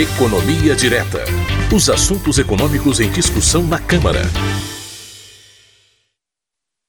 Economia Direta. Os assuntos econômicos em discussão na Câmara.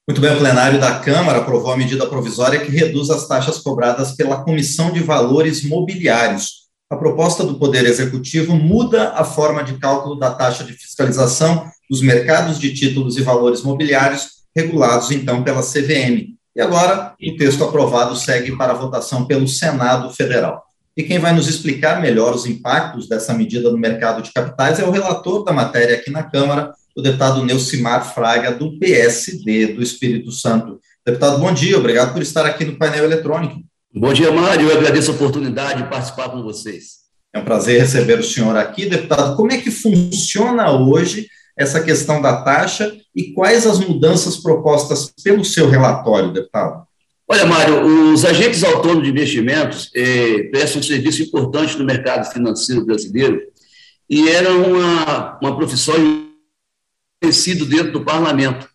Muito bem, o plenário da Câmara aprovou a medida provisória que reduz as taxas cobradas pela Comissão de Valores Mobiliários. A proposta do Poder Executivo muda a forma de cálculo da taxa de fiscalização dos mercados de títulos e valores mobiliários, regulados então pela CVM. E agora, o texto aprovado segue para votação pelo Senado Federal. E quem vai nos explicar melhor os impactos dessa medida no mercado de capitais é o relator da matéria aqui na Câmara, o deputado Neucimar Fraga, do PSD do Espírito Santo. Deputado, bom dia, obrigado por estar aqui no painel eletrônico. Bom dia, Mário, eu agradeço a oportunidade de participar com vocês. É um prazer receber o senhor aqui, deputado. Como é que funciona hoje essa questão da taxa e quais as mudanças propostas pelo seu relatório, deputado? Olha, Mário, os agentes autônomos de investimentos eh, prestam um serviço importante no mercado financeiro brasileiro e era uma, uma profissão conhecida dentro do parlamento.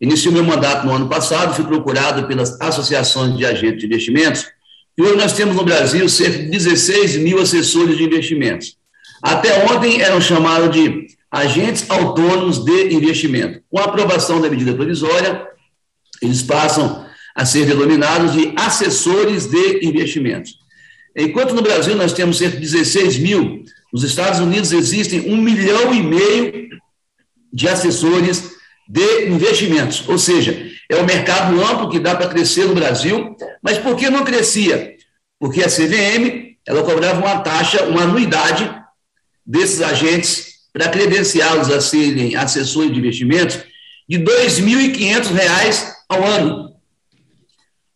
Iniciei meu mandato no ano passado, fui procurado pelas associações de agentes de investimentos e hoje nós temos no Brasil cerca de 16 mil assessores de investimentos. Até ontem eram chamados de agentes autônomos de investimento. Com a aprovação da medida provisória, eles passam a ser denominados de assessores de investimentos. Enquanto no Brasil nós temos cerca de 16 mil, nos Estados Unidos existem um milhão e meio de assessores de investimentos, ou seja, é um mercado amplo que dá para crescer no Brasil, mas por que não crescia? Porque a CVM ela cobrava uma taxa, uma anuidade desses agentes para credenciá-los a serem assessores de investimentos de R$ 2.500 ao ano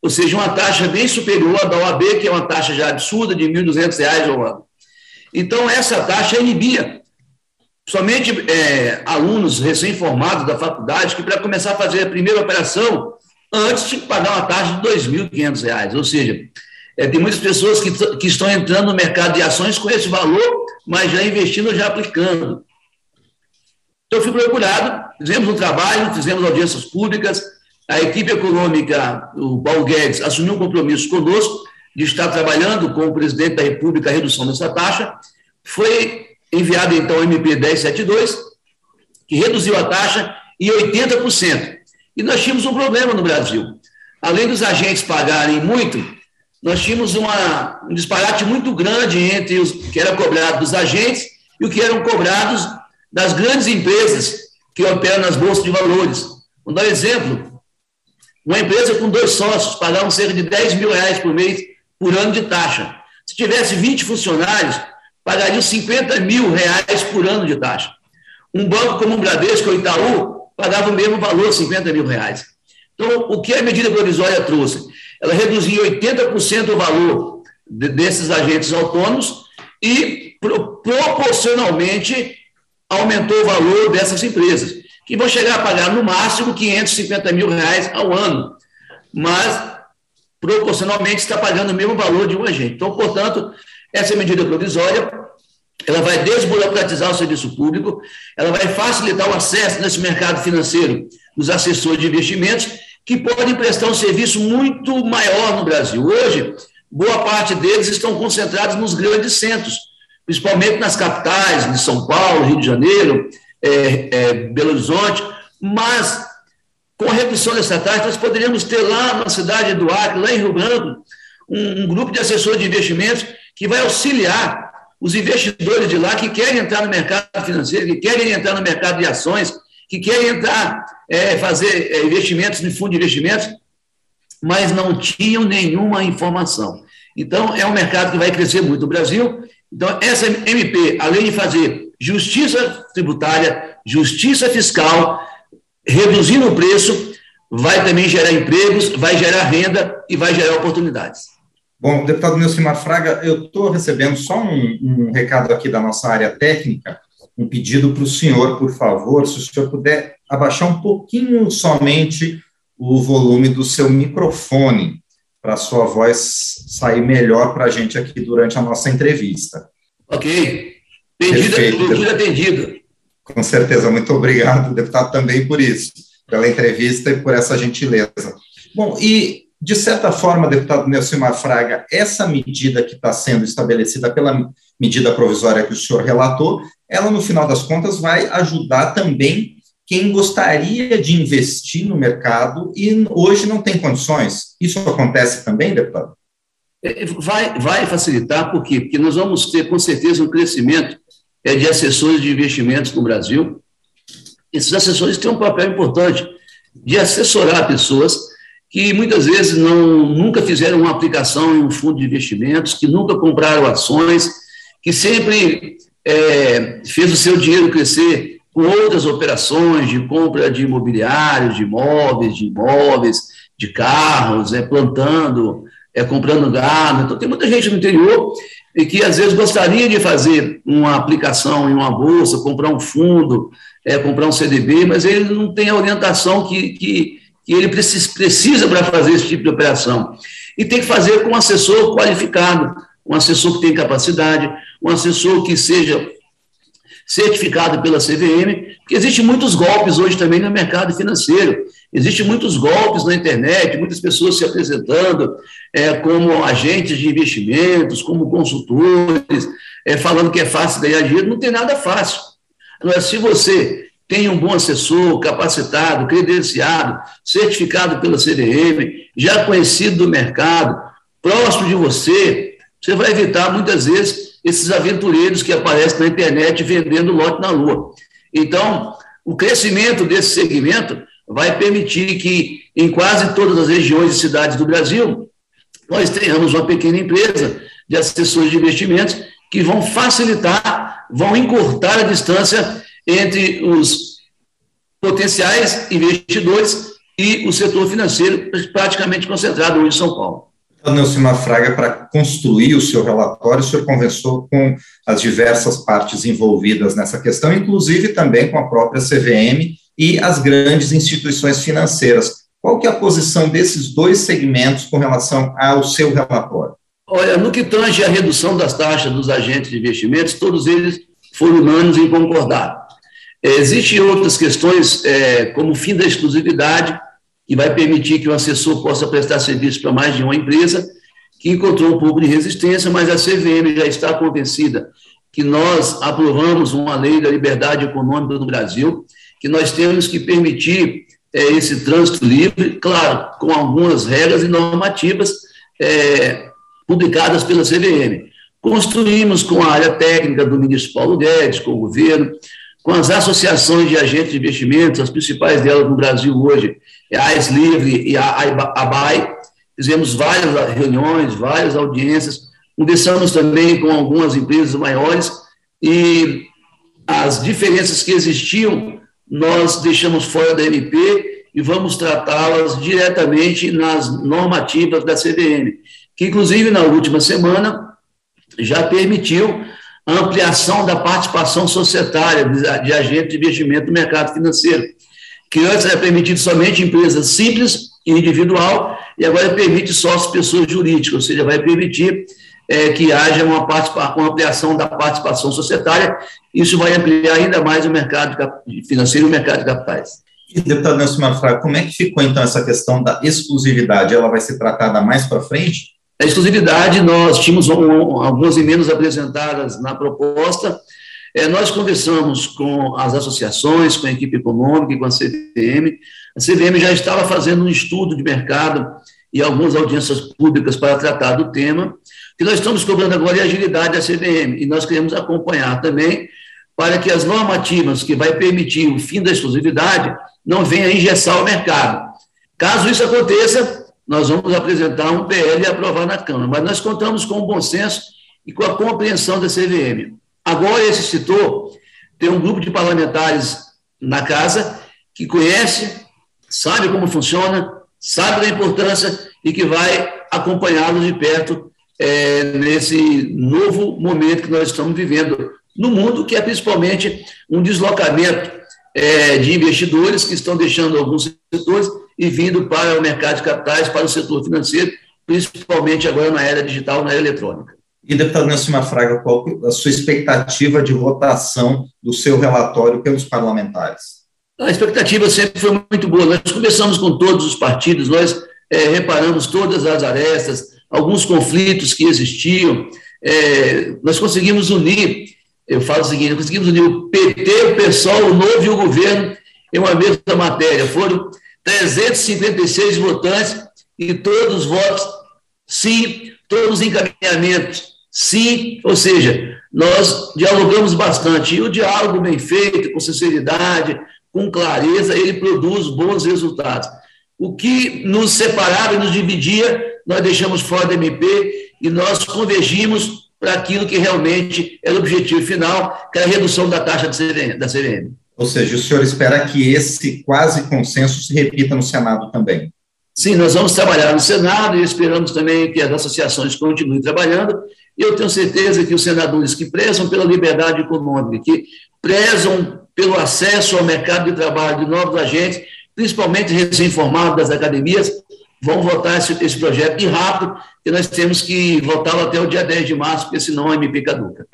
ou seja, uma taxa bem superior à da OAB, que é uma taxa já absurda de R$ 1.200 ao ano. Então, essa taxa inibia somente é, alunos recém-formados da faculdade que, para começar a fazer a primeira operação, antes tinha que pagar uma taxa de R$ 2.500. Ou seja, é, tem muitas pessoas que, que estão entrando no mercado de ações com esse valor, mas já investindo, já aplicando. Então, eu fui procurado, fizemos um trabalho, fizemos audiências públicas, a equipe econômica, o Paulo Guedes, assumiu um compromisso conosco de estar trabalhando com o presidente da República a redução dessa taxa. Foi enviado, então, o MP 1072, que reduziu a taxa em 80%. E nós tínhamos um problema no Brasil. Além dos agentes pagarem muito, nós tínhamos uma, um disparate muito grande entre os que era cobrado dos agentes e o que eram cobrados das grandes empresas que operam nas bolsas de valores. Vou dar um exemplo. Uma empresa com dois sócios pagavam cerca de 10 mil reais por mês por ano de taxa. Se tivesse 20 funcionários, pagariam 50 mil reais por ano de taxa. Um banco como o Bradesco ou Itaú pagava o mesmo valor, 50 mil reais. Então, o que a medida provisória trouxe? Ela reduziu 80% o valor de, desses agentes autônomos e, pro, proporcionalmente, aumentou o valor dessas empresas que vão chegar a pagar no máximo 550 mil reais ao ano, mas proporcionalmente está pagando o mesmo valor de um agente. Então, portanto, essa medida provisória ela vai desburocratizar o serviço público, ela vai facilitar o acesso nesse mercado financeiro dos assessores de investimentos, que podem prestar um serviço muito maior no Brasil. Hoje, boa parte deles estão concentrados nos grandes centros, principalmente nas capitais, de São Paulo, Rio de Janeiro, é, é, Belo Horizonte, mas com a redução dessa taxa, nós poderíamos ter lá na cidade do Acre, lá em Rio Branco, um, um grupo de assessores de investimentos que vai auxiliar os investidores de lá que querem entrar no mercado financeiro, que querem entrar no mercado de ações, que querem entrar, é, fazer é, investimentos no fundo de investimentos, mas não tinham nenhuma informação. Então, é um mercado que vai crescer muito no Brasil. Então, essa MP, além de fazer justiça tributária, justiça fiscal, reduzindo o preço, vai também gerar empregos, vai gerar renda e vai gerar oportunidades. Bom, deputado Nilcimar Fraga, eu estou recebendo só um, um, recado aqui da nossa área técnica, um pedido para o senhor, por favor, se o senhor puder abaixar um pouquinho somente o volume do seu microfone, para a sua voz sair melhor para a gente aqui durante a nossa entrevista. Ok. Atendida, atendida. Com certeza, muito obrigado, deputado, também por isso, pela entrevista e por essa gentileza. Bom, e, de certa forma, deputado Nelson Fraga, essa medida que está sendo estabelecida pela medida provisória que o senhor relatou, ela, no final das contas, vai ajudar também quem gostaria de investir no mercado e hoje não tem condições. Isso acontece também, deputado? É, vai, vai facilitar, por quê? Porque nós vamos ter, com certeza, um crescimento é, de assessores de investimentos no Brasil. Esses assessores têm um papel importante de assessorar pessoas que muitas vezes não, nunca fizeram uma aplicação em um fundo de investimentos, que nunca compraram ações, que sempre é, fez o seu dinheiro crescer com outras operações de compra de imobiliários, de imóveis, de imóveis, de carros, é, plantando, é, comprando gado. Então, tem muita gente no interior e que às vezes gostaria de fazer uma aplicação em uma bolsa, comprar um fundo, é, comprar um CDB, mas ele não tem a orientação que, que, que ele precisa, para fazer esse tipo de operação. E tem que fazer com um assessor qualificado, um assessor que tem capacidade, um assessor que seja certificado pela CVM, porque existem muitos golpes hoje também no mercado financeiro. Existem muitos golpes na internet, muitas pessoas se apresentando é, como agentes de investimentos, como consultores, é, falando que é fácil ganhar dinheiro. Não tem nada fácil. Agora, se você tem um bom assessor, capacitado, credenciado, certificado pela CVM, já conhecido do mercado, próximo de você, você vai evitar muitas vezes esses aventureiros que aparecem na internet vendendo lote na lua. Então, o crescimento desse segmento vai permitir que, em quase todas as regiões e cidades do Brasil, nós tenhamos uma pequena empresa de assessores de investimentos que vão facilitar, vão encurtar a distância entre os potenciais investidores e o setor financeiro, praticamente concentrado hoje em São Paulo. Nelson Fraga, para construir o seu relatório, o senhor conversou com as diversas partes envolvidas nessa questão, inclusive também com a própria CVM e as grandes instituições financeiras. Qual que é a posição desses dois segmentos com relação ao seu relatório? Olha, no que tange a redução das taxas dos agentes de investimentos, todos eles foram unânimes em concordar. Existem outras questões, é, como o fim da exclusividade, que vai permitir que o assessor possa prestar serviço para mais de uma empresa, que encontrou um pouco de resistência, mas a CVM já está convencida que nós aprovamos uma lei da liberdade econômica no Brasil, que nós temos que permitir é, esse trânsito livre, claro, com algumas regras e normativas é, publicadas pela CVM. Construímos com a área técnica do ministro Paulo Guedes, com o governo, com as associações de agentes de investimentos, as principais delas no Brasil hoje, é a AES Livre e a ABAI, fizemos várias reuniões, várias audiências, conversamos também com algumas empresas maiores e as diferenças que existiam, nós deixamos fora da MP e vamos tratá-las diretamente nas normativas da CVM, que inclusive na última semana já permitiu a ampliação da participação societária de agentes de investimento no mercado financeiro, que antes era permitido somente empresas simples e individual, e agora permite sócios pessoas jurídicas, ou seja, vai permitir é, que haja uma, uma ampliação da participação societária, isso vai ampliar ainda mais o mercado financeiro e o mercado de capitais. E, deputado Nelson Manfra, como é que ficou, então, essa questão da exclusividade? Ela vai ser tratada mais para frente? A exclusividade, nós tínhamos um, algumas emendas apresentadas na proposta. É, nós conversamos com as associações, com a equipe econômica e com a CVM. A CVM já estava fazendo um estudo de mercado e algumas audiências públicas para tratar do tema. Que nós estamos cobrando agora é agilidade da CVM, e nós queremos acompanhar também para que as normativas que vai permitir o fim da exclusividade não venham engessar o mercado. Caso isso aconteça, nós vamos apresentar um PL e aprovar na Câmara. Mas nós contamos com o bom senso e com a compreensão da CVM. Agora, esse setor tem um grupo de parlamentares na casa que conhece, sabe como funciona, sabe da importância e que vai acompanhá-los de perto é, nesse novo momento que nós estamos vivendo no mundo, que é principalmente um deslocamento é, de investidores que estão deixando alguns setores e vindo para o mercado de capitais, para o setor financeiro, principalmente agora na era digital, na era eletrônica. E, deputado Nelson Fraga, qual a sua expectativa de votação do seu relatório pelos parlamentares? A expectativa sempre foi muito boa. Nós conversamos com todos os partidos, nós é, reparamos todas as arestas, alguns conflitos que existiam, é, nós conseguimos unir, eu falo o seguinte, conseguimos unir o PT, o PSOL, o Novo e o governo em uma mesma matéria. Foram 356 votantes e todos os votos sim, todos os encaminhamentos sim, ou seja, nós dialogamos bastante. E o diálogo bem feito, com sinceridade, com clareza, ele produz bons resultados. O que nos separava e nos dividia, nós deixamos fora da MP e nós convergimos para aquilo que realmente era o objetivo final, que é a redução da taxa da CVM. Ou seja, o senhor espera que esse quase consenso se repita no Senado também? Sim, nós vamos trabalhar no Senado e esperamos também que as associações continuem trabalhando. E eu tenho certeza que os senadores que prezam pela liberdade econômica, que prezam pelo acesso ao mercado de trabalho de novos agentes, principalmente recém-formados das academias, vão votar esse, esse projeto e rápido, que nós temos que votá-lo até o dia 10 de março, porque senão a MP caduca.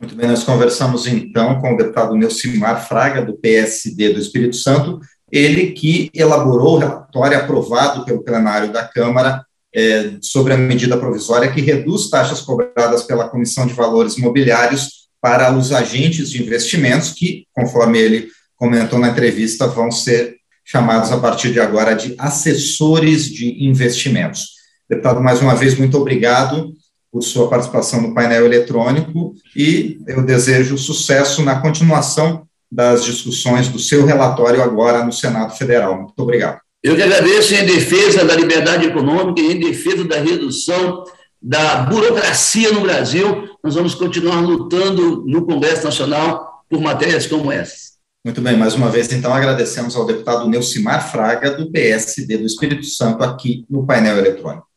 Muito bem, nós conversamos então com o deputado Neucimar Fraga, do PSD do Espírito Santo, ele que elaborou o relatório aprovado pelo plenário da Câmara é, sobre a medida provisória que reduz taxas cobradas pela Comissão de Valores Imobiliários para os agentes de investimentos, que, conforme ele comentou na entrevista, vão ser chamados a partir de agora de assessores de investimentos. Deputado, mais uma vez, muito obrigado por sua participação no painel eletrônico e eu desejo sucesso na continuação das discussões do seu relatório agora no Senado Federal. Muito obrigado. Eu que agradeço em defesa da liberdade econômica e em defesa da redução da burocracia no Brasil. Nós vamos continuar lutando no Congresso Nacional por matérias como essas. Muito bem, mais uma vez, então, agradecemos ao deputado Neucimar Fraga, do PSD do Espírito Santo, aqui no painel eletrônico.